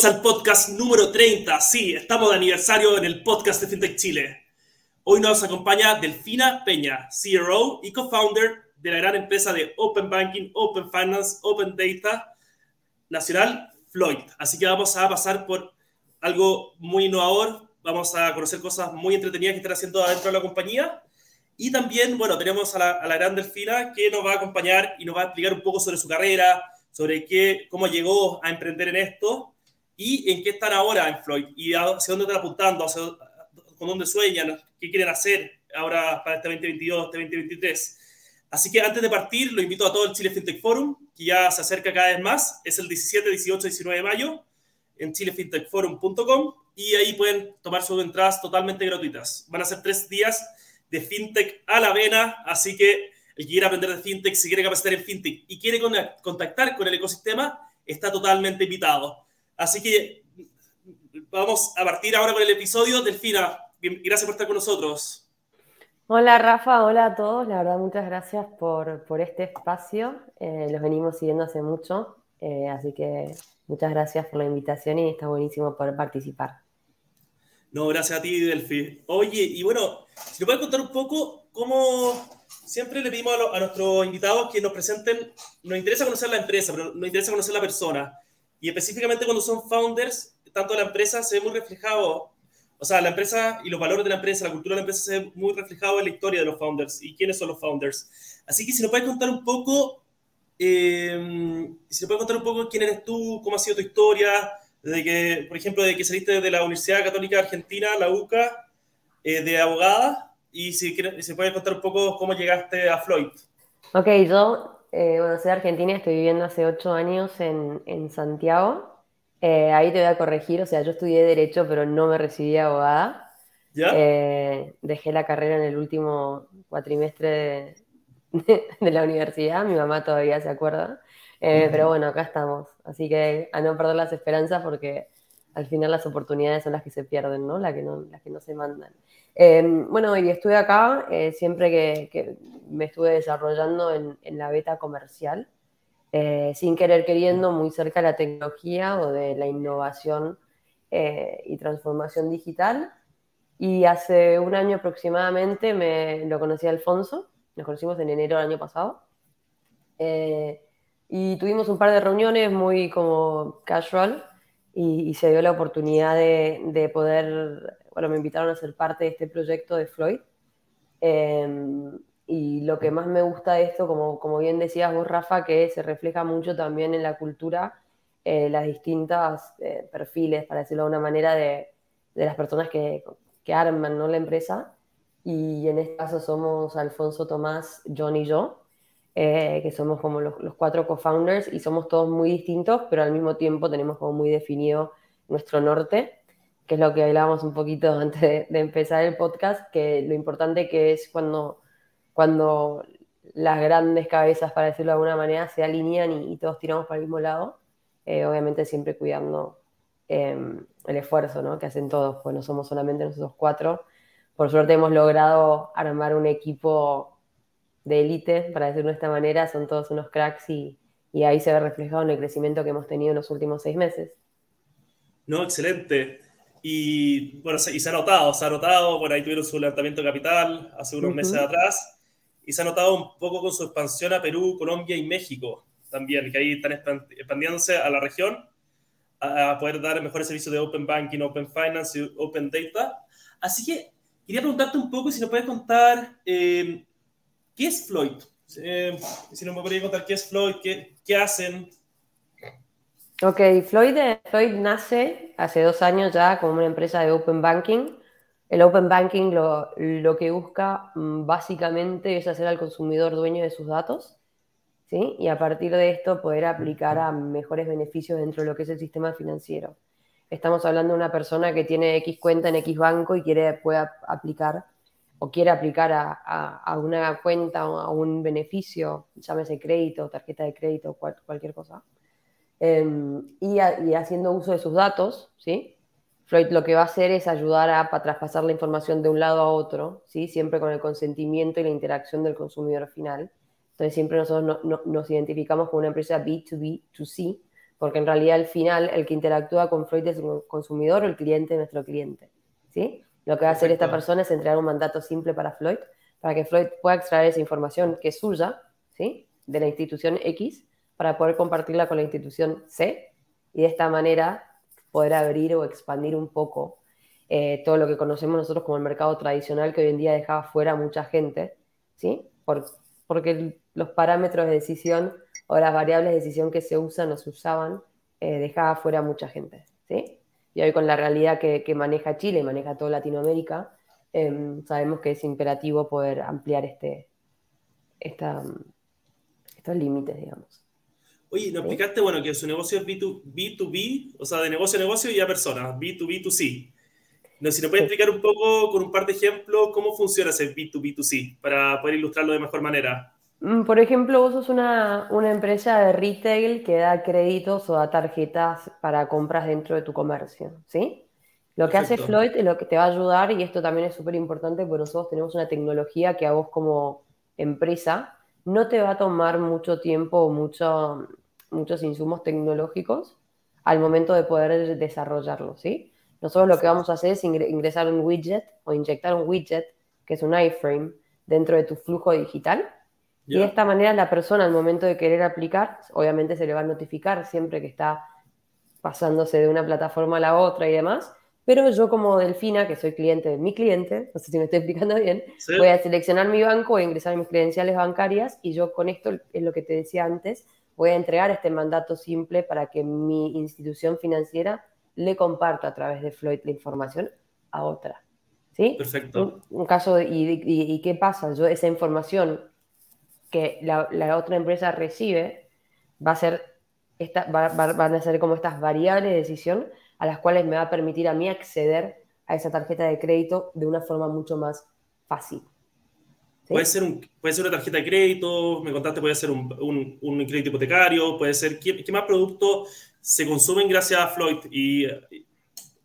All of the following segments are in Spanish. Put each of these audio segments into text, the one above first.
Bienvenidos al podcast número 30. Sí, estamos de aniversario en el podcast de FinTech Chile. Hoy nos acompaña Delfina Peña, CRO y co-founder de la gran empresa de Open Banking, Open Finance, Open Data nacional, Floyd. Así que vamos a pasar por algo muy innovador, vamos a conocer cosas muy entretenidas que están haciendo adentro de la compañía. Y también, bueno, tenemos a la, a la gran Delfina que nos va a acompañar y nos va a explicar un poco sobre su carrera, sobre qué, cómo llegó a emprender en esto y en qué están ahora en Floyd y hacia dónde están apuntando, hacia, con dónde sueñan, qué quieren hacer ahora para este 2022, este 2023. Así que antes de partir, lo invito a todo el Chile FinTech Forum, que ya se acerca cada vez más. Es el 17, 18, 19 de mayo en chilefintechforum.com y ahí pueden tomar sus entradas totalmente gratuitas. Van a ser tres días de FinTech a la vena, así que el que quiera aprender de FinTech, si quiere capacitar en FinTech y quiere contactar con el ecosistema, está totalmente invitado. Así que vamos a partir ahora con el episodio. Delfina, gracias por estar con nosotros. Hola Rafa, hola a todos. La verdad, muchas gracias por, por este espacio. Eh, los venimos siguiendo hace mucho, eh, así que muchas gracias por la invitación y está buenísimo poder participar. No, gracias a ti, Delfi. Oye, y bueno, si nos puedes contar un poco cómo siempre le pedimos a, lo, a, nuestros invitados que nos presenten, nos interesa conocer la empresa, pero nos interesa conocer la persona. Y específicamente cuando son founders, tanto la empresa se ve muy reflejado, o sea, la empresa y los valores de la empresa, la cultura de la empresa se ve muy reflejado en la historia de los founders y quiénes son los founders. Así que si nos puedes contar un poco, eh, si nos puedes contar un poco quién eres tú, cómo ha sido tu historia, desde que, por ejemplo, de que saliste de la Universidad Católica Argentina, la UCA, eh, de abogada, y si, si puedes contar un poco cómo llegaste a Floyd. Ok, yo, eh, bueno, soy argentina, estoy viviendo hace ocho años en, en Santiago. Eh, ahí te voy a corregir, o sea, yo estudié Derecho, pero no me recibí abogada. ¿Ya? Eh, dejé la carrera en el último cuatrimestre de, de, de, la universidad, mi mamá todavía se acuerda. Eh, pero bueno, acá estamos. Así que a no perder las esperanzas porque al final las oportunidades son las que se pierden, ¿no? Las que no, las que no se mandan. Eh, bueno, y estuve acá eh, siempre que, me estuve desarrollando en, la beta comercial, eh, sin querer queriendo, muy cerca de la tecnología o de la innovación y transformación digital. Y hace un año aproximadamente me lo conocí a Alfonso, nos conocimos en enero del año pasado. Y tuvimos un par de reuniones muy como casual y, se dio la oportunidad de, de, poder, bueno, me invitaron a ser parte de este proyecto de Floyd. Eh, y lo que más me gusta de esto, como, como bien decías vos, Rafa, que se refleja mucho también en la cultura, eh, las distintas eh, perfiles, para decirlo de una manera, de, de las personas que, que arman ¿no? la empresa. Y en este caso somos Alfonso, Tomás, John y yo eh, que somos como los, los cuatro co-founders y somos todos muy distintos, pero al mismo tiempo tenemos como muy definido nuestro norte, que es lo que hablábamos un poquito antes de, de empezar el podcast, que lo importante que es cuando, cuando las grandes cabezas, para decirlo de alguna manera, se alinean y, y todos tiramos para el mismo lado, eh, obviamente siempre cuidando eh, el esfuerzo ¿no? que hacen todos, pues no somos solamente nosotros cuatro. Por suerte hemos logrado armar un equipo de élite, para decirlo de esta manera, son todos unos cracks y, y, ahí se ve reflejado en el crecimiento que hemos tenido en los últimos seis meses. No, excelente. Y bueno, y se ha notado, se ha notado, bueno, ahí tuvieron su levantamiento de capital hace unos uh -huh. meses atrás, y se ha notado un poco con su expansión a Perú, Colombia y México también, que ahí están expandiéndose a la región a poder dar mejores servicios de Open Banking, Open Finance y Open Data. Así que quería preguntarte un poco si nos puedes contar eh, ¿Qué es Floyd? Eh, si no me podría contar qué es Floyd, qué, hacen. Ok, Floyd, Floyd, nace hace dos años ya como una empresa de Open Banking. El Open Banking lo, lo que busca mm, básicamente es hacer al consumidor dueño de sus datos ¿sí? y a partir de esto poder aplicar a mejores beneficios dentro de lo que es el sistema financiero. Estamos hablando de una persona que tiene X cuenta en X banco y quiere, puede aplicar o quiere aplicar a, a, una cuenta o a un beneficio, llámese crédito, tarjeta de crédito, cual, cualquier cosa, eh, y, haciendo uso de sus datos, ¿sí? Floyd lo que va a hacer es ayudar a, traspasar la información de un lado a otro, ¿sí? Siempre con el consentimiento y la interacción del consumidor final. Entonces siempre nosotros no, no, nos identificamos como una empresa B2B2C, porque en realidad al final el que interactúa con Floyd es el consumidor o el cliente nuestro cliente, ¿sí? Lo que va a hacer esta persona es entregar un mandato simple para Floyd, para que Floyd pueda extraer esa información que es suya, ¿sí? De la institución X, para poder compartirla con la institución C, y de esta manera poder abrir o expandir un poco eh, todo lo que conocemos nosotros como el mercado tradicional que hoy en día dejaba fuera a mucha gente, ¿sí? Por, porque los parámetros de decisión o las variables de decisión que se usan o se usaban eh, dejaba fuera a mucha gente, ¿sí? Y hoy con la realidad que, maneja Chile y maneja toda Latinoamérica, em, sabemos que es imperativo poder ampliar este, esta, estos límites, digamos. Oye, nos explicaste, bueno, que su negocio es B2, b o sea, de negocio a negocio y a personas, B2B2C. No, si nos puede explicar un poco con un par de ejemplos cómo funciona ese B2B2C para poder ilustrarlo de mejor manera. Mm, por ejemplo, vos sos una, empresa de retail que da créditos o da tarjetas para compras dentro de tu comercio, ¿sí? Lo que hace Floyd es lo que te va a ayudar, y esto también es súper importante porque nosotros tenemos una tecnología que a vos como empresa no te va a tomar mucho tiempo o mucho, muchos insumos tecnológicos al momento de poder desarrollarlo, ¿sí? Nosotros lo que vamos a hacer es ingresar un widget o inyectar un widget, que es un iframe, dentro de tu flujo digital. Y de esta manera la persona al momento de querer aplicar, obviamente se le va a notificar siempre que está pasándose de una plataforma a la otra y demás. Pero yo como Delfina, que soy cliente de mi cliente, no sé si me estoy explicando bien, voy a seleccionar mi banco, voy a ingresar mis credenciales bancarias y yo con esto, es lo que te decía antes, voy a entregar este mandato simple para que mi institución financiera le comparto a través de Floyd la información a otra. ¿Sí? Perfecto. Un, caso, de, y, qué pasa? Yo esa información que la, otra empresa recibe va a ser, esta, van a ser como estas variables de decisión a las cuales me va a permitir a mí acceder a esa tarjeta de crédito de una forma mucho más fácil. Puede, ser un, puede ser una tarjeta de crédito, me contaste, puede ser un, un, crédito hipotecario, puede ser, ¿qué, qué más productos se consumen gracias a Floyd y,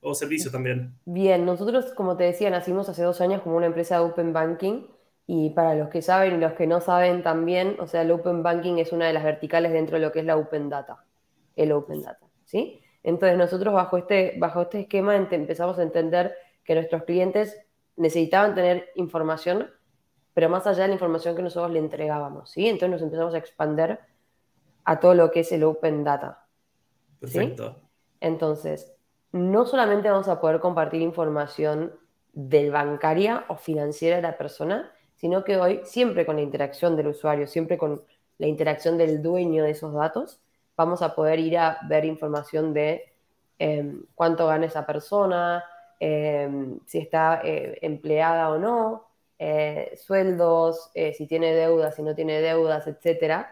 o servicios también. Bien, nosotros, como te decía, nacimos hace dos años como una empresa de Open Banking y para los que saben y los que no saben también, o sea, el Open Banking es una de las verticales dentro de lo que es la Open Data, el Open Data, ¿sí? Entonces nosotros bajo este, bajo este esquema empezamos a entender que nuestros clientes necesitaban tener información, pero más allá de la información que nosotros le entregábamos, ¿sí? Entonces nos empezamos a expander a todo lo que es el Open Data. Perfecto. Entonces, no solamente vamos a poder compartir información del bancaria o financiera de la persona, sino que hoy, siempre con la interacción del usuario, siempre con la interacción del dueño de esos datos, vamos a poder ir a ver información de em, cuánto gana esa persona, em, si está eh, empleada o no, eh, sueldos, eh, si tiene deudas, si no tiene deudas, etc.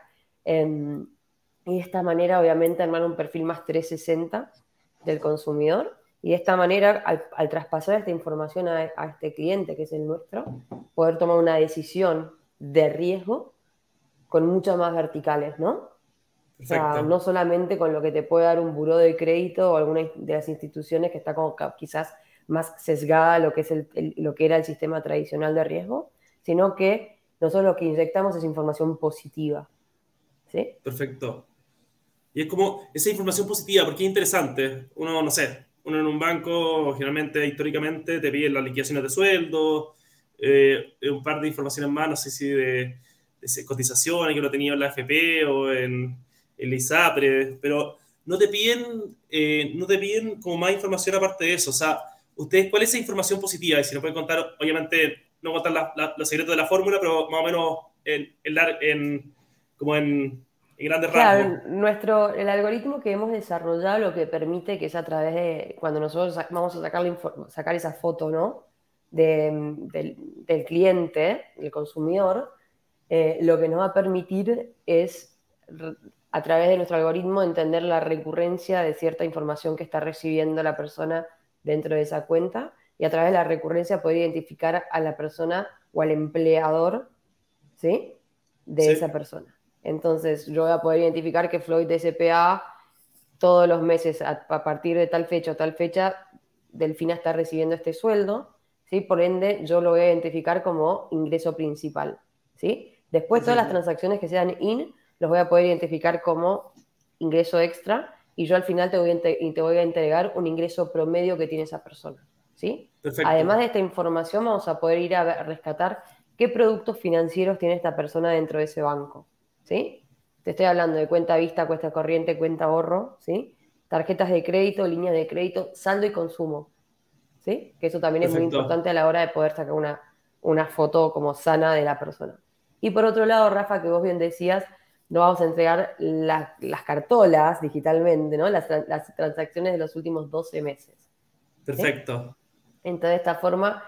Y de esta manera, obviamente, armar un perfil más 360 del consumidor. Y de esta manera, al, traspasar esta información a, este cliente, que es el nuestro, poder tomar una decisión de riesgo con muchas más verticales, ¿no? O sea, no solamente con lo que te puede dar un buró de crédito o alguna de las instituciones que está como quizás más sesgada a lo que, es lo que era el sistema tradicional de riesgo, sino que nosotros lo que inyectamos es información positiva. ¿sí? Perfecto. Y es como esa información positiva, porque es interesante. Uno, no sé, uno en un banco, generalmente, históricamente, te piden las liquidaciones de sueldo, eh, un par de informaciones más, no sé si de, cotizaciones que uno tenía en la FP o en el ISAPRE, pero no te piden, eh, no te piden como más información aparte de eso. O sea, ustedes, ¿cuál es esa información positiva? Y si nos pueden contar, obviamente, no contar los secretos de la fórmula, pero más o menos en, en como en claro, Nuestro, el algoritmo que hemos desarrollado lo que permite que es a través de, cuando nosotros vamos a sacar, sacar esa foto, ¿no? del, cliente, del consumidor, eh, lo que nos va a permitir es, a través de nuestro algoritmo, entender la recurrencia de cierta información que está recibiendo la persona dentro de esa cuenta y a través de la recurrencia poder identificar a la persona o al empleador, ¿sí? De esa persona. Entonces yo voy a poder identificar que Floyd SPA todos los meses a, partir de tal fecha o tal fecha, Delfina está recibiendo este sueldo, ¿sí? Por ende, yo lo voy a identificar como ingreso principal, ¿sí? Después todas las transacciones que sean in, los voy a poder identificar como ingreso extra y yo al final te voy a, te voy a entregar un ingreso promedio que tiene esa persona. ¿sí? Además de esta información, vamos a poder ir a rescatar qué productos financieros tiene esta persona dentro de ese banco. ¿Sí? Te estoy hablando de cuenta vista, cuenta corriente, cuenta ahorro, ¿sí? tarjetas de crédito, líneas de crédito, saldo y consumo. ¿sí? Que eso también es muy importante a la hora de poder sacar una, una foto como sana de la persona. Y por otro lado, Rafa, que vos bien decías, no vamos a entregar las cartolas digitalmente, ¿no? Las, transacciones de los últimos 12 meses. Perfecto. Entonces, de esta forma,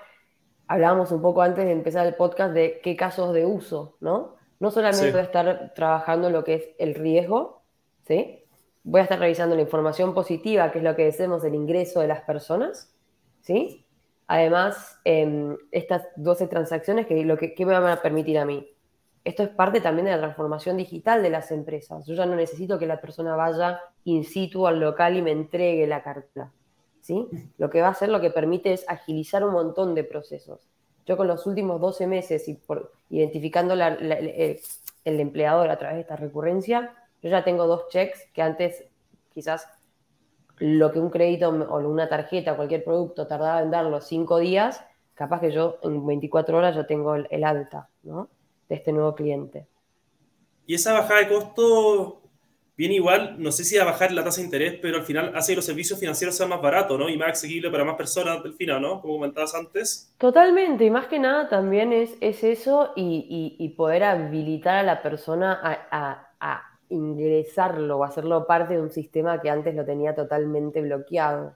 hablábamos un poco antes de empezar el podcast de qué casos de uso, ¿no? No solamente voy a estar trabajando lo que es el riesgo, ¿sí? Voy a estar revisando la información positiva, que es lo que decimos del ingreso de las personas, ¿sí? Además, em, estas 12 transacciones, que lo que, ¿qué me van a permitir a mí? esto es parte también de la transformación digital de las empresas. Yo ya no necesito que la persona vaya in situ al local y me entregue la carta. ¿sí? Lo que va a hacer, lo que permite es agilizar un montón de procesos. Yo con los últimos 12 meses y identificando el, empleador a través de esta recurrencia, yo ya tengo dos checks que antes quizás lo que un crédito o una tarjeta o cualquier producto tardaba en darlo cinco días, capaz que yo en 24 horas ya tengo el, alta, de este nuevo cliente. Y esa bajada de costo viene igual, no sé si a bajar la tasa de interés, pero al final hace que los servicios financieros sean más baratos, ¿no? Y más accesibles para más personas al final, ¿no? Como comentabas antes. Totalmente, y más que nada también es, es eso y, poder habilitar a la persona a, a, ingresarlo o hacerlo parte de un sistema que antes lo tenía totalmente bloqueado,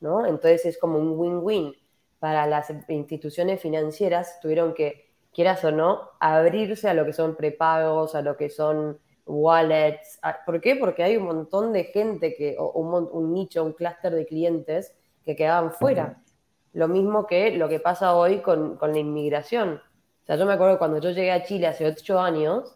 ¿no? Entonces es como un win-win. Para las instituciones financieras tuvieron que quieras o no, abrirse a lo que son prepagos, a lo que son wallets. ¿Por qué? Porque hay un montón de gente, que, o un, nicho, un clúster de clientes que quedaban fuera. Lo mismo que lo que pasa hoy con, la inmigración. O sea, yo me acuerdo cuando yo llegué a Chile hace ocho años,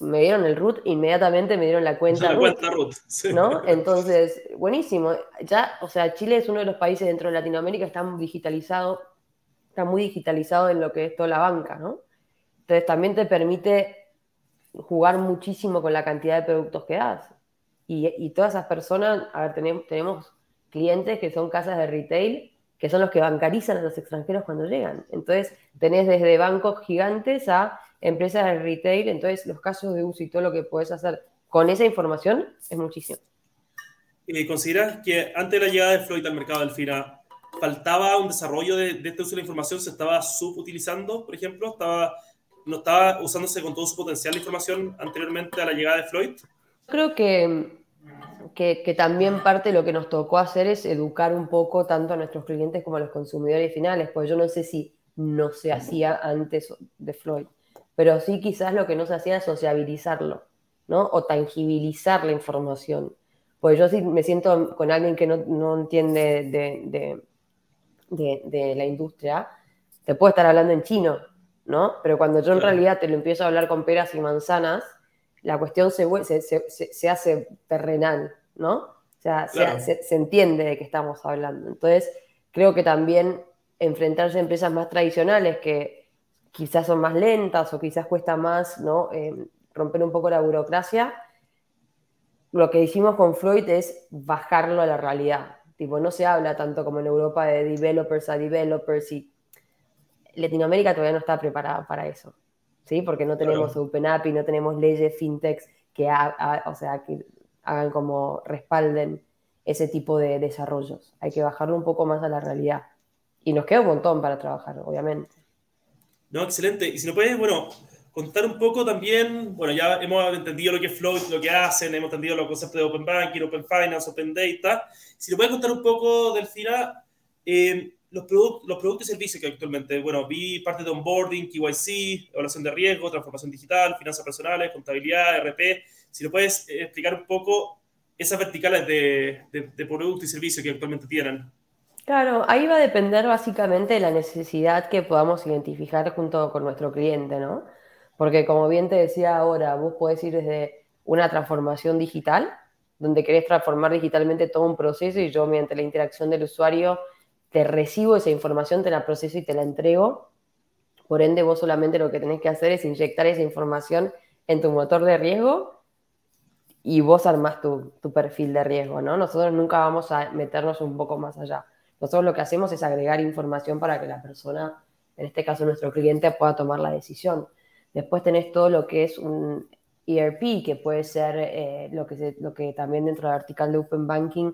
me dieron el root, inmediatamente me dieron la cuenta, la cuenta root ¿no? Entonces, buenísimo. Ya, o sea, Chile es uno de los países dentro de Latinoamérica que están digitalizados está muy digitalizado en lo que es toda la banca, ¿no? Entonces también te permite jugar muchísimo con la cantidad de productos que das. Y, todas esas personas, a ver, tenemos, tenemos clientes que son casas de retail, que son los que bancarizan a los extranjeros cuando llegan. Entonces, tenés desde bancos gigantes a empresas de retail, entonces los casos de uso y todo lo que puedes hacer con esa información es muchísimo. ¿Y consideras que antes de la llegada de Floyd al mercado del FINA, faltaba un desarrollo de, este uso de la información, se estaba subutilizando, por ejemplo, estaba, no estaba usándose con todo su potencial la información anteriormente a la llegada de Floyd. Creo que, que, también parte de lo que nos tocó hacer es educar un poco tanto a nuestros clientes como a los consumidores finales, pues yo no sé si no se hacía antes de Floyd, pero sí quizás lo que no se hacía es sociabilizarlo, ¿no? O tangibilizar la información. Pues yo sí me siento con alguien que no, no entiende de de, la industria, te puedo estar hablando en chino, ¿no? Pero cuando yo en realidad te lo empiezo a hablar con peras y manzanas, la cuestión se, se, se, hace terrenal, ¿no? O sea, se, entiende de qué estamos hablando. Entonces, creo que también enfrentarse a empresas más tradicionales que quizás son más lentas o quizás cuesta más, ¿no? Eh, romper un poco la burocracia, lo que hicimos con Floyd es bajarlo a la realidad. Tipo, no se habla tanto como en Europa de developers a developers y Latinoamérica todavía no está preparada para eso, ¿sí? Porque no tenemos Open y no tenemos leyes fintechs que, o sea, que hagan como respalden ese tipo de desarrollos. Hay que bajarlo un poco más a la realidad. Y nos queda un montón para trabajar, obviamente. No, excelente. Y si no puedes, bueno, contar un poco también, bueno, ya hemos entendido lo que es Flow, lo que hacen, hemos entendido los conceptos de Open Banking, Open Finance, Open Data. Si nos puedes contar un poco, Delfina, eh, los, los productos y servicios que actualmente, bueno, vi parte de onboarding, KYC, evaluación de riesgo, transformación digital, finanzas personales, contabilidad, RP. Si nos puedes eh, explicar un poco esas verticales de, de, y servicios que actualmente tienen. Claro, ahí va a depender básicamente de la necesidad que podamos identificar junto con nuestro cliente, ¿no? Porque como bien te decía ahora, vos podés ir desde una transformación digital, donde querés transformar digitalmente todo un proceso y yo mediante la interacción del usuario te recibo esa información, te la proceso y te la entrego. Por ende, vos solamente lo que tenés que hacer es inyectar esa información en tu motor de riesgo y vos armás tu, tu, perfil de riesgo, ¿no? Nosotros nunca vamos a meternos un poco más allá. Nosotros lo que hacemos es agregar información para que la persona, en este caso nuestro cliente, pueda tomar la decisión. Después tenés todo lo que es un ERP, que puede ser eh, lo, que lo que también dentro del article de Open Banking,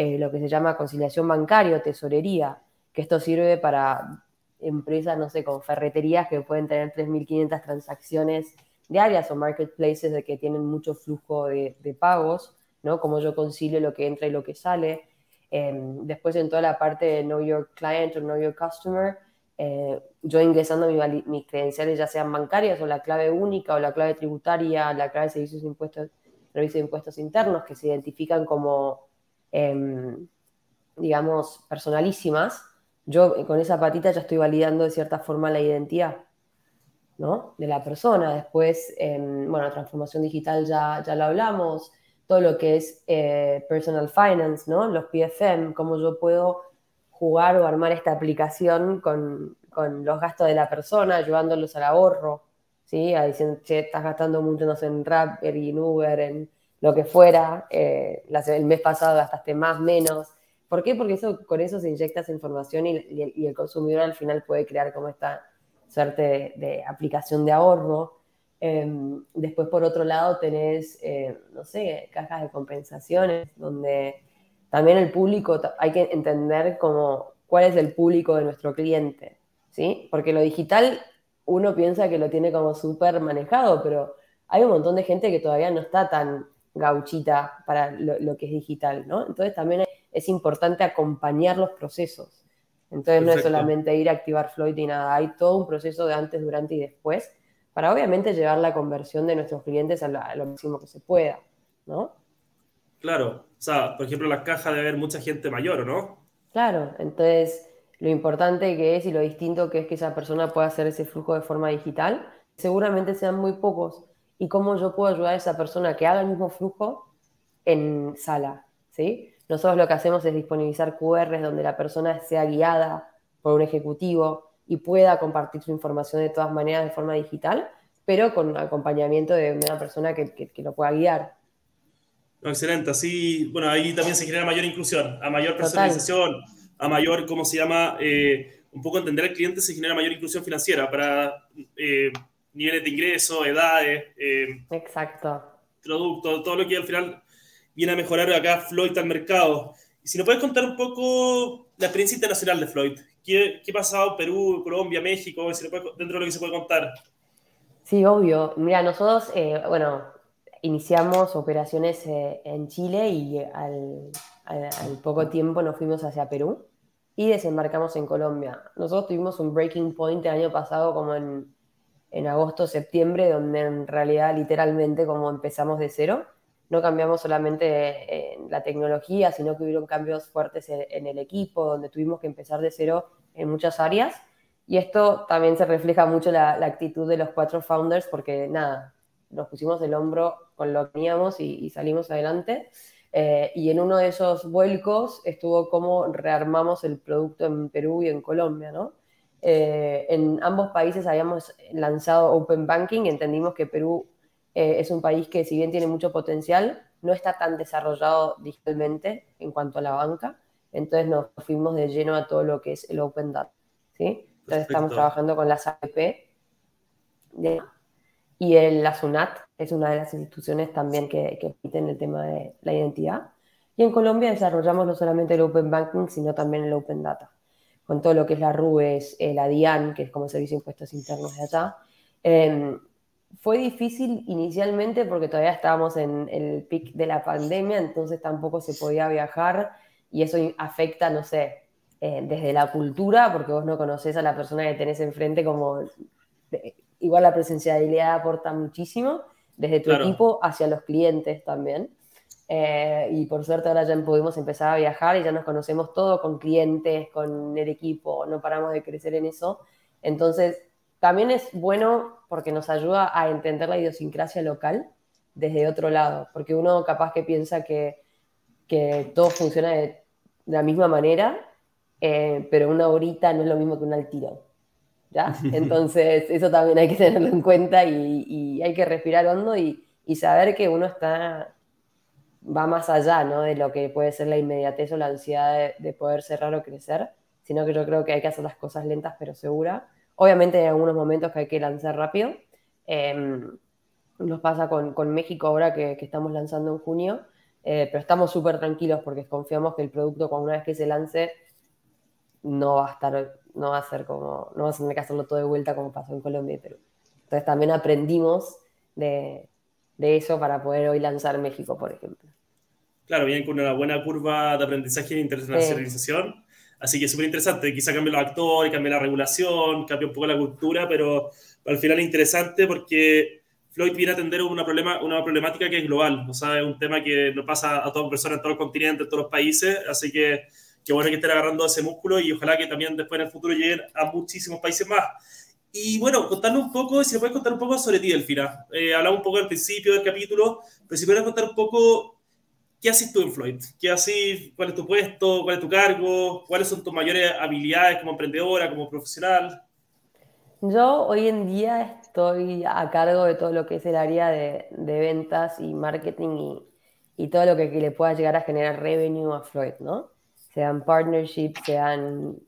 eh, lo que se llama conciliación bancaria o tesorería, que esto sirve para empresas, no sé, con ferreterías que pueden tener 3.500 transacciones diarias o marketplaces de que tienen mucho flujo de, pagos, ¿no? Como yo concilio lo que entra y lo que sale. Em, después en toda la parte de Know Your Client o Know Your Customer, eh, yo ingresando mis credenciales ya sean bancarias o la clave única o la clave tributaria, la clave de servicios de impuestos, servicios de impuestos internos que se identifican como, em, digamos, personalísimas, yo con esa patita ya estoy validando de cierta forma la identidad. ¿no? de la persona. Después, bueno, la transformación digital ya, ya lo hablamos, todo lo que es eh, personal finance, ¿no? los PFM, cómo yo puedo jugar o armar esta aplicación con, con los gastos de la persona, ayudándolos al ahorro, ¿sí? Diciendo, che, estás gastando mucho, no sé, en Rapper y en Uber, en lo que fuera, eh, el mes pasado gastaste más, menos. ¿Por qué? Porque eso, con eso se inyecta esa información y, el consumidor al final puede crear como esta suerte de, aplicación de ahorro. Em, después, por otro lado, tenés, eh, no sé, cajas de compensaciones, donde también el público, hay que entender como cuál es el público de nuestro cliente, ¿sí? Porque lo digital uno piensa que lo tiene como súper manejado, pero hay un montón de gente que todavía no está tan gauchita para lo, lo que es digital, ¿no? Entonces también es importante acompañar los procesos. Entonces no es solamente ir a activar Floyd y nada, hay todo un proceso de antes, durante y después para obviamente llevar la conversión de nuestros clientes a lo, máximo que se pueda, ¿no? Claro, o sea, por ejemplo, la caja debe haber mucha gente mayor, ¿no? Claro, entonces lo importante que es y lo distinto que es que esa persona pueda hacer ese flujo de forma digital, seguramente sean muy pocos. Y cómo yo puedo ayudar a esa persona que haga el mismo flujo en sala, ¿sí? Nosotros lo que hacemos es disponibilizar QRs donde la persona sea guiada por un ejecutivo y pueda compartir su información de todas maneras de forma digital, pero con acompañamiento de una persona que, lo pueda guiar. excelente, así, bueno, ahí también se genera mayor inclusión, a mayor personalización, a mayor, ¿cómo se llama? Eh, un poco entender al cliente se genera mayor inclusión financiera para eh, niveles de ingreso, edades. Eh, Exacto. Producto, todo lo que al final viene a mejorar acá Floyd al mercado. Y si nos puedes contar un poco la experiencia internacional de Floyd, ¿qué, qué ha pasado Perú, Colombia, México, dentro de lo que se puede contar? Sí, obvio. Mira, nosotros, eh, bueno, iniciamos operaciones eh, en Chile y al, al, poco tiempo nos fuimos hacia Perú y desembarcamos en Colombia. Nosotros tuvimos un breaking point el año pasado como en, en agosto, septiembre, donde en realidad literalmente como empezamos de cero no cambiamos solamente en la tecnología, sino que hubieron cambios fuertes en, el equipo, donde tuvimos que empezar de cero en muchas áreas. Y esto también se refleja mucho la, la actitud de los cuatro founders, porque nada, nos pusimos el hombro con lo que teníamos y, salimos adelante. Eh, y en uno de esos vuelcos estuvo cómo rearmamos el producto en Perú y en Colombia, ¿no? Eh, en ambos países habíamos lanzado Open Banking, entendimos que Perú eh, es un país que si bien tiene mucho potencial, no está tan desarrollado digitalmente en cuanto a la banca. Entonces nos fuimos de lleno a todo lo que es el Open Data. ¿sí? Entonces estamos trabajando con las APP y el, la SUNAT es una de las instituciones también que, que permiten el tema de la identidad. Y en Colombia desarrollamos no solamente el Open Banking, sino también el Open Data, con todo lo que es la RUES, eh, la DIAN, que es como Servicio de Impuestos Internos de allá, eh, fue difícil inicialmente porque todavía estábamos en el pic de la pandemia, entonces tampoco se podía viajar y eso afecta, no sé, eh, desde la cultura, porque vos no conoces a la persona que tenés enfrente como... igual la presencialidad aporta muchísimo, desde tu equipo hacia los clientes también. Eh, y por suerte ahora ya pudimos empezar a viajar y ya nos conocemos todo con clientes, con el equipo, no paramos de crecer en eso. Entonces, también es bueno porque nos ayuda a entender la idiosincrasia local desde otro lado, porque uno capaz que piensa que, que todo funciona de, la misma manera, eh, pero una horita no es lo mismo que un altiro. ¿ya? Entonces, eso también hay que tenerlo en cuenta y, hay que respirar hondo y, saber que uno está va más allá ¿no? de lo que puede ser la inmediatez o la ansiedad de, poder cerrar o crecer, sino que yo creo que hay que hacer las cosas lentas pero seguras. Obviamente hay algunos momentos que hay que lanzar rápido. Em, nos pasa con, con, México ahora que, que, estamos lanzando en junio, eh, pero estamos súper tranquilos porque confiamos que el producto, cuando una vez que se lance, no va a estar, no va a ser como, no vas a tener que hacerlo todo de vuelta como pasó en Colombia y Perú. Entonces también aprendimos de, de eso para poder hoy lanzar México, por ejemplo. Claro, vienen con una buena curva de aprendizaje e internacionalización. Así que es súper interesante. Quizá cambie los actores, cambie la regulación, cambie un poco la cultura, pero al final es interesante porque Floyd viene a atender una, problema, una problemática que es global. O sea, es un tema que no pasa a todas personas en todos los continentes, en todos los países. Así que qué bueno que estén agarrando ese músculo y ojalá que también después en el futuro lleguen a muchísimos países más. Y bueno, contarnos un poco, si me puedes contar un poco sobre ti, Delfina. Eh, hablamos un poco al principio del capítulo, pero si puedes contar un poco qué haces tú en Floyd, qué haces, cuál es tu puesto, cuál es tu cargo, cuáles son tus mayores habilidades como emprendedora, como profesional. Yo hoy en día estoy a cargo de todo lo que es el área de, de ventas y marketing y, y, todo lo que, le pueda llegar a generar revenue a Floyd, ¿no? Sean partnerships, sean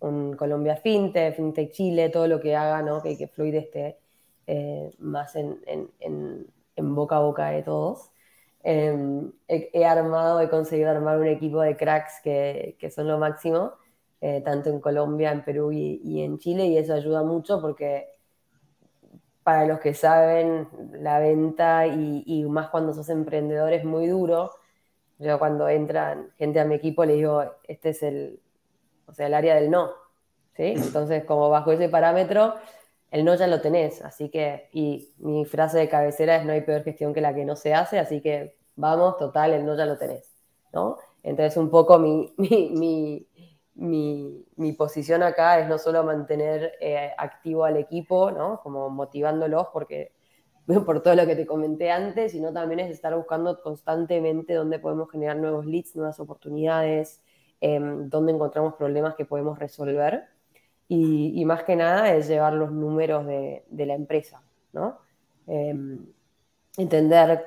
un Colombia FinTech, FinTech Chile, todo lo que haga. Que, que Floyd esté eh, más en, en, en, boca a boca de todos. Em, he, armado, he conseguido armar un equipo de cracks que, que son lo máximo, eh, tanto en Colombia, en Perú y, y, en Chile, y eso ayuda mucho porque para los que saben, la venta y, y más cuando sos emprendedor es muy duro. Yo cuando entran gente a mi equipo les digo, este es el, o sea, el área del no. ¿sí? Entonces, como bajo ese parámetro, el no ya lo tenés. Así que, y mi frase de cabecera es no hay peor gestión que la que no se hace, así que vamos, total, el no ya lo tenés. ¿no? Entonces, un poco mi, mi, mi, mi, posición acá es no solo mantener eh, activo al equipo, ¿no? como motivándolos, porque por todo lo que te comenté antes, sino también es estar buscando constantemente dónde podemos generar nuevos leads, nuevas oportunidades, Em, dónde encontramos problemas que podemos resolver y, más que nada es llevar los números de, la empresa, ¿no? Em, entender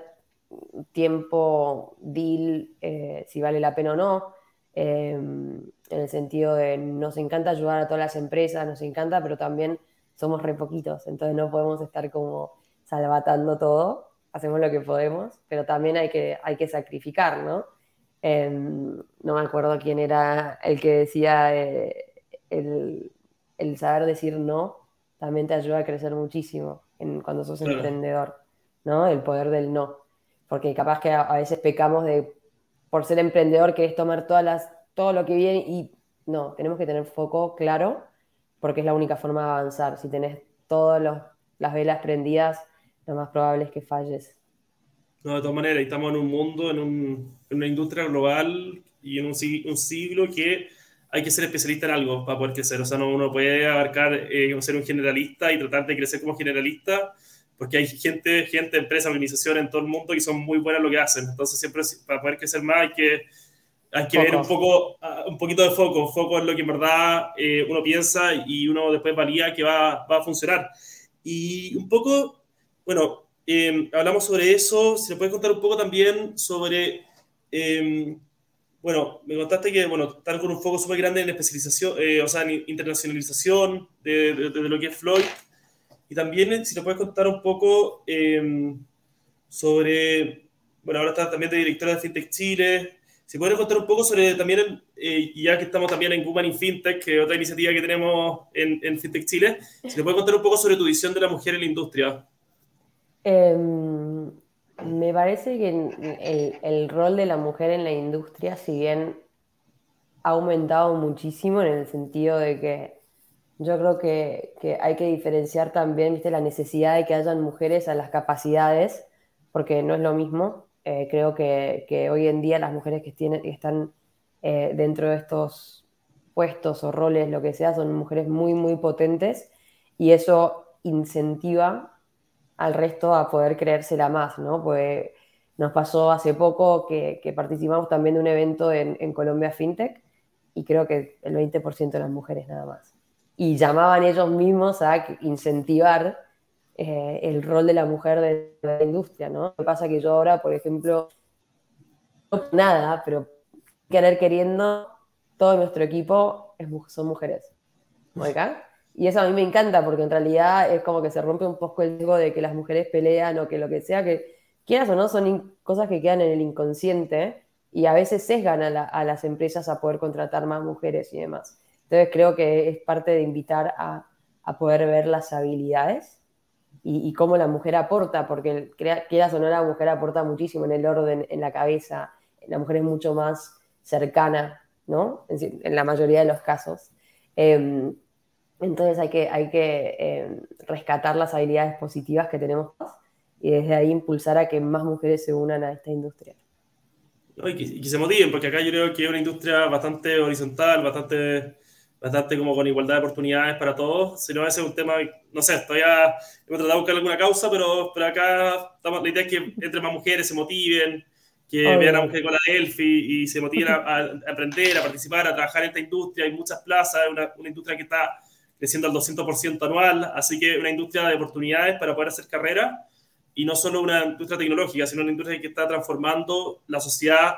tiempo, deal, eh, si vale la pena o no, em, en el sentido de nos encanta ayudar a todas las empresas, nos encanta, pero también somos re poquitos, entonces no podemos estar como salvatando todo, hacemos lo que podemos, pero también hay que, hay que sacrificar, ¿no? Em, no me acuerdo quién era el que decía eh, el, el, saber decir no también te ayuda a crecer muchísimo en, cuando sos emprendedor, ¿no? El poder del no. Porque capaz que a, veces pecamos de, por ser emprendedor, querés tomar todas las, todo lo que viene y no, tenemos que tener foco claro porque es la única forma de avanzar. Si tenés todas las velas prendidas, lo más probable es que falles. No, de todas maneras, estamos en un mundo, en, un, en una industria global y en un, un, siglo que hay que ser especialista en algo para poder crecer. O sea, no uno puede abarcar, eh, ser un generalista y tratar de crecer como generalista, porque hay gente, gente, empresas, organizaciones en todo el mundo que son muy buenas en lo que hacen. Entonces, siempre para poder crecer más hay que, hay que ver un, poco, ah, un poquito de foco. Foco en lo que en verdad eh, uno piensa y uno después valía que va, va a funcionar. Y un poco, bueno, Em, hablamos sobre eso. Si puedes contar un poco también sobre. Em, bueno, me contaste que bueno, están con un foco súper grande en especialización, eh, o sea, en internacionalización de, de, lo que es Floyd. Y también, si te puedes contar un poco em, sobre. Bueno, ahora estás también de directora de FinTech Chile. Si puedes contar un poco sobre también, eh, ya que estamos también en Women in FinTech, que es otra iniciativa que tenemos en, en FinTech Chile, si te puedes contar un poco sobre tu visión de la mujer en la industria. Em, me parece que el, rol de la mujer en la industria, si bien ha aumentado muchísimo en el sentido de que yo creo que, hay que diferenciar también la necesidad de que hayan mujeres a las capacidades, porque no es lo mismo. Eh, creo que, hoy en día las mujeres que, tienen, están eh, dentro de estos puestos o roles, lo que sea, son mujeres muy, muy potentes y eso incentiva al resto a poder creérsela más, ¿no? Pues nos pasó hace poco que, participamos también de un evento en, Colombia FinTech y creo que el 20% de las mujeres nada más. Y llamaban ellos mismos a incentivar eh, el rol de la mujer de la industria, ¿no? Lo que pasa que yo ahora, por ejemplo, nada, pero querer queriendo, todo nuestro equipo son mujeres. Y eso a mí me encanta porque en realidad es como que se rompe un poco el de que las mujeres pelean o que lo que sea, que quieras o no, son cosas que quedan en el inconsciente y a veces sesgan a, las empresas a poder contratar más mujeres y demás. Entonces creo que es parte de invitar a, poder ver las habilidades y, cómo la mujer aporta, porque quieras o no, la mujer aporta muchísimo en el orden, en la cabeza. La mujer es mucho más cercana, ¿no? En, la mayoría de los casos. Em, entonces hay que, hay que em, rescatar las habilidades positivas que tenemos y desde ahí impulsar a que más mujeres se unan a esta industria. Y, que, se motiven, porque acá yo creo que es una industria bastante horizontal, bastante, bastante como con igualdad de oportunidades para todos. Si no, ese es un tema, no sé, todavía hemos tratado de buscar alguna causa, pero, pero acá estamos, la idea es que entre más mujeres se motiven, que vean a mujeres con la Delphi y se motiven a, aprender, a participar, a trabajar en esta industria. Hay muchas plazas, es una, una industria que está creciendo al 200% anual, así que una industria de oportunidades para poder hacer carrera y no solo una industria tecnológica, sino una industria que está transformando la sociedad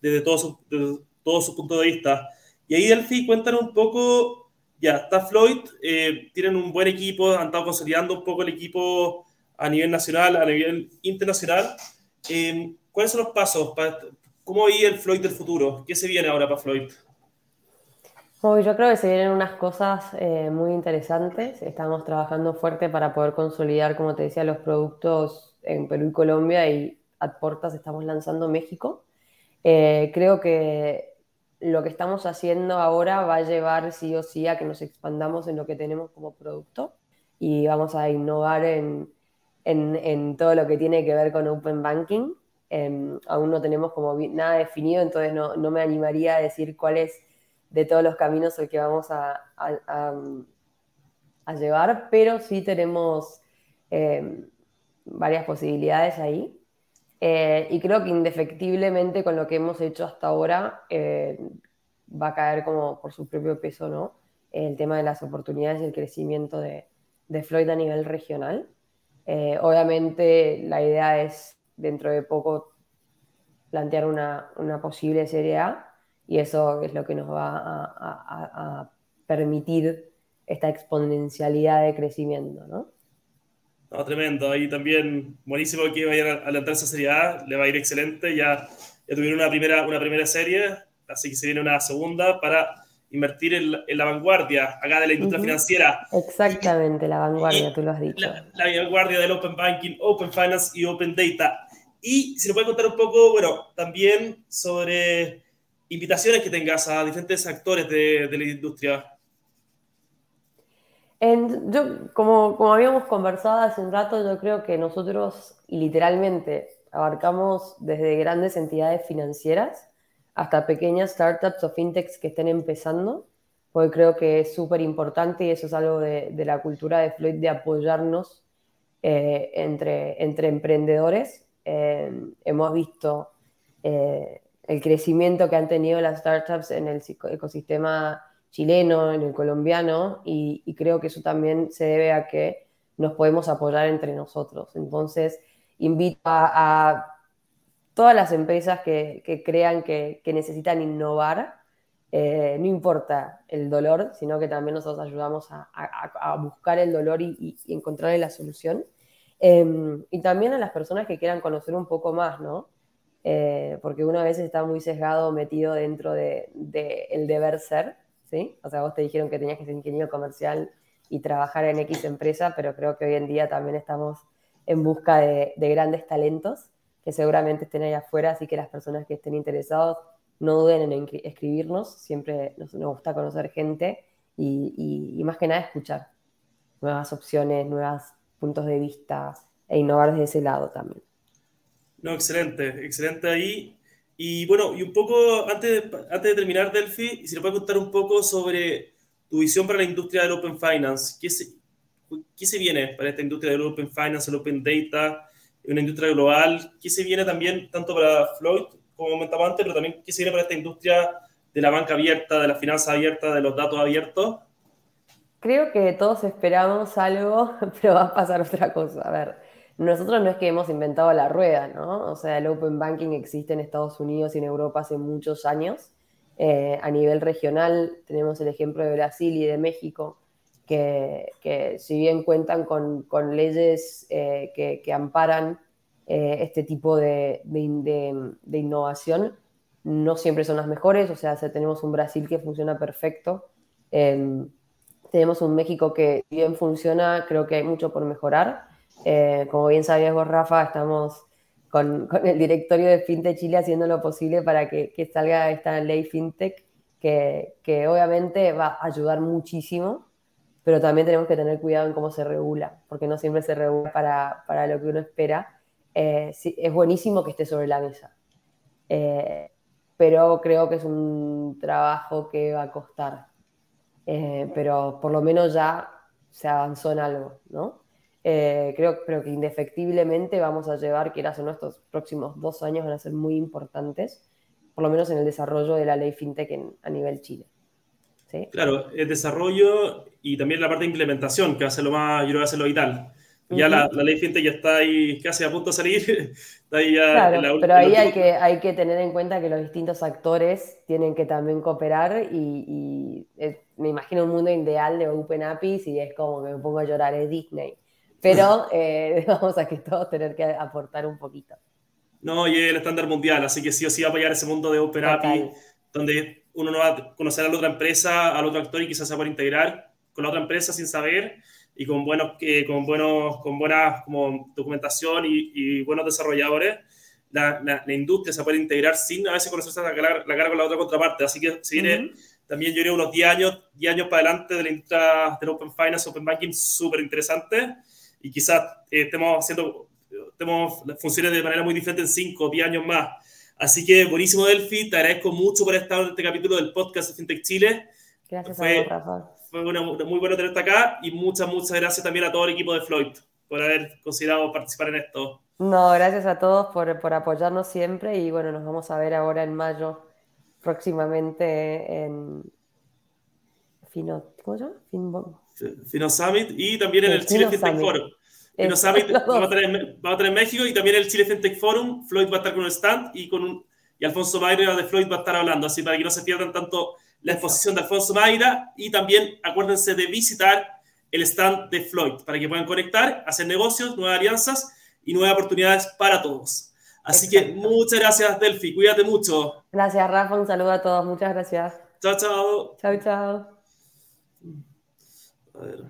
desde todo su, todo su punto de vista. Y ahí, Delphi, cuéntanos un poco, ya, está Floyd, eh, tienen un buen equipo, han estado consolidando un poco el equipo a nivel nacional, a nivel internacional. Eh, ¿Cuáles son los pasos? Para, ¿Cómo veía el Floyd del futuro? ¿Qué se viene ahora para Floyd? Yo creo que se vienen unas cosas eh, muy interesantes. Estamos trabajando fuerte para poder consolidar, como te decía, los productos en Perú y Colombia y a portas estamos lanzando México. Eh, creo que lo que estamos haciendo ahora va a llevar sí o sí a que nos expandamos en lo que tenemos como producto y vamos a innovar en, en, en todo lo que tiene que ver con Open Banking. Em, aún no tenemos como nada definido, entonces no, no me animaría a decir cuál es de todos los caminos el que vamos a, a, llevar, pero sí tenemos eh, varias posibilidades ahí. Eh, y creo que indefectiblemente con lo que hemos hecho hasta ahora eh, va a caer como por su propio peso, ¿no? El tema de las oportunidades y el crecimiento de, de Floyd a nivel regional. obviamente la idea es dentro de poco plantear una, una posible Serie A, y eso es lo que nos va a, permitir esta exponencialidad de crecimiento, ¿no? No, tremendo. Ahí también, buenísimo que vayan a lanzar esa serie A, le va a ir excelente. Ya, ya tuvieron una primera, una primera serie, así que se viene una segunda para invertir en, la vanguardia acá de la industria financiera. Exactamente, la vanguardia, tú lo has dicho. La, la, vanguardia del Open Banking, Open Finance y Open Data. Y si nos puede contar un poco, bueno, también sobre invitaciones que tengas a diferentes actores de, la industria. yo, como, como habíamos conversado hace un rato, yo creo que nosotros literalmente abarcamos desde grandes entidades financieras hasta pequeñas startups o fintechs que estén empezando, porque creo que es súper importante y eso es algo de, la cultura de Floyd de apoyarnos eh, entre, entre emprendedores. Eh, hemos visto eh, el crecimiento que han tenido las startups en el ecosistema chileno, en el colombiano, y, creo que eso también se debe a que nos podemos apoyar entre nosotros. Entonces, invito a, todas las empresas que, crean que, necesitan innovar, eh, no importa el dolor, sino que también nosotros ayudamos a, buscar el dolor y, encontrar la solución. Em, y también a las personas que quieran conocer un poco más, ¿no? Eh, porque uno a veces está muy sesgado, metido dentro del de, el deber ser, ¿sí? O sea, vos te dijeron que tenías que ser ingeniero comercial y trabajar en X empresa, pero creo que hoy en día también estamos en busca de, grandes talentos que seguramente estén ahí afuera, así que las personas que estén interesados no duden en escribirnos, siempre nos, gusta conocer gente y, y, más que nada escuchar nuevas opciones, nuevos puntos de vista e innovar desde ese lado también. No, excelente, excelente ahí. Y bueno, y un poco, antes de, antes de terminar, Delphi, si le puedes contar un poco sobre tu visión para la industria del Open Finance. ¿Qué se, qué se viene para esta industria del Open Finance, el Open Data, una industria global? ¿Qué se viene también tanto para Floyd, como comentaba antes, pero también qué se viene para esta industria de la banca abierta, de la finanza abierta, de los datos abiertos? Creo que todos esperamos algo, pero va a pasar otra cosa. A ver, nosotros no es que hemos inventado la rueda, ¿no? O sea, el Open Banking existe en Estados Unidos y en Europa hace muchos años. Eh, a nivel regional tenemos el ejemplo de Brasil y de México, que, si bien cuentan con, leyes eh, que, amparan eh, este tipo de, innovación, no siempre son las mejores. O sea, tenemos un Brasil que funciona perfecto. Em, tenemos un México que bien funciona, creo que hay mucho por mejorar. Como bien sabías vos, Rafa, estamos con, el directorio de FinTech Chile haciendo lo posible para que, salga esta ley FinTech, que, que, obviamente va a ayudar muchísimo, pero también tenemos que tener cuidado en cómo se regula, porque no siempre se regula para, para lo que uno espera. Eh, es buenísimo que esté sobre la mesa, eh, pero creo que es un trabajo que va a costar. Eh, pero por lo menos ya se avanzó en algo, ¿no? Eh, creo, creo que indefectiblemente vamos a llevar, quieras o no, estos próximos dos años van a ser muy importantes, por lo menos en el desarrollo de la ley fintech a nivel Chile. ¿Sí? Claro, el desarrollo y también la parte de implementación, que va a ser lo más, yo creo que va a ser lo vital. Ya la, ley fintech ya está ahí casi a punto de salir. está ahí ya claro, pero ahí hay que, hay que tener en cuenta que los distintos actores tienen que también cooperar y, me imagino un mundo ideal de Open APIs y es como que me pongo a llorar, es Disney pero eh, vamos a que todos tener que aportar un poquito. No, y el estándar mundial, así que sí o sí va a apoyar ese mundo de Open API, donde uno no va a conocer a la otra empresa, al otro actor y quizás se integrar con la otra empresa sin saber y con buenos, eh, con buenos, con buena como documentación y, buenos desarrolladores, la, la, industria se puede integrar sin a veces conocerse la, la, cara con la otra contraparte. Así que se viene también yo diría unos 10 años, 10 años para adelante de la industria del Open Finance, Open Banking, súper interesante y quizás eh, estemos haciendo tenemos funciones de manera muy diferente en 5 o 10 años más. Así que buenísimo, Delphi. Te agradezco mucho por estar en este capítulo del podcast de FinTech Chile. Gracias fue, a vos, Rafa. Fue muy bueno tenerte acá y muchas, muchas gracias también a todo el equipo de Floyd por haber considerado participar en esto. No, gracias a todos por, por apoyarnos siempre y bueno, nos vamos a ver ahora en mayo próximamente en Fino, ¿cómo se llama? Fino Summit y también en el Chile FinTech Forum. Fino Summit va a, estar en, México y también el Chile FinTech Forum. Floyd va a estar con un stand y, con un, y Alfonso Mayra de Floyd va a estar hablando. Así para que no se pierdan tanto la exposición de Alfonso Mayra y también acuérdense de visitar el stand de Floyd para que puedan conectar, hacer negocios, nuevas alianzas y nuevas oportunidades para todos. Así que muchas gracias, Delphi. Cuídate mucho. Gracias, Rafa. Un saludo a todos. Muchas gracias. Chao, chao. Chao, chao. A ver.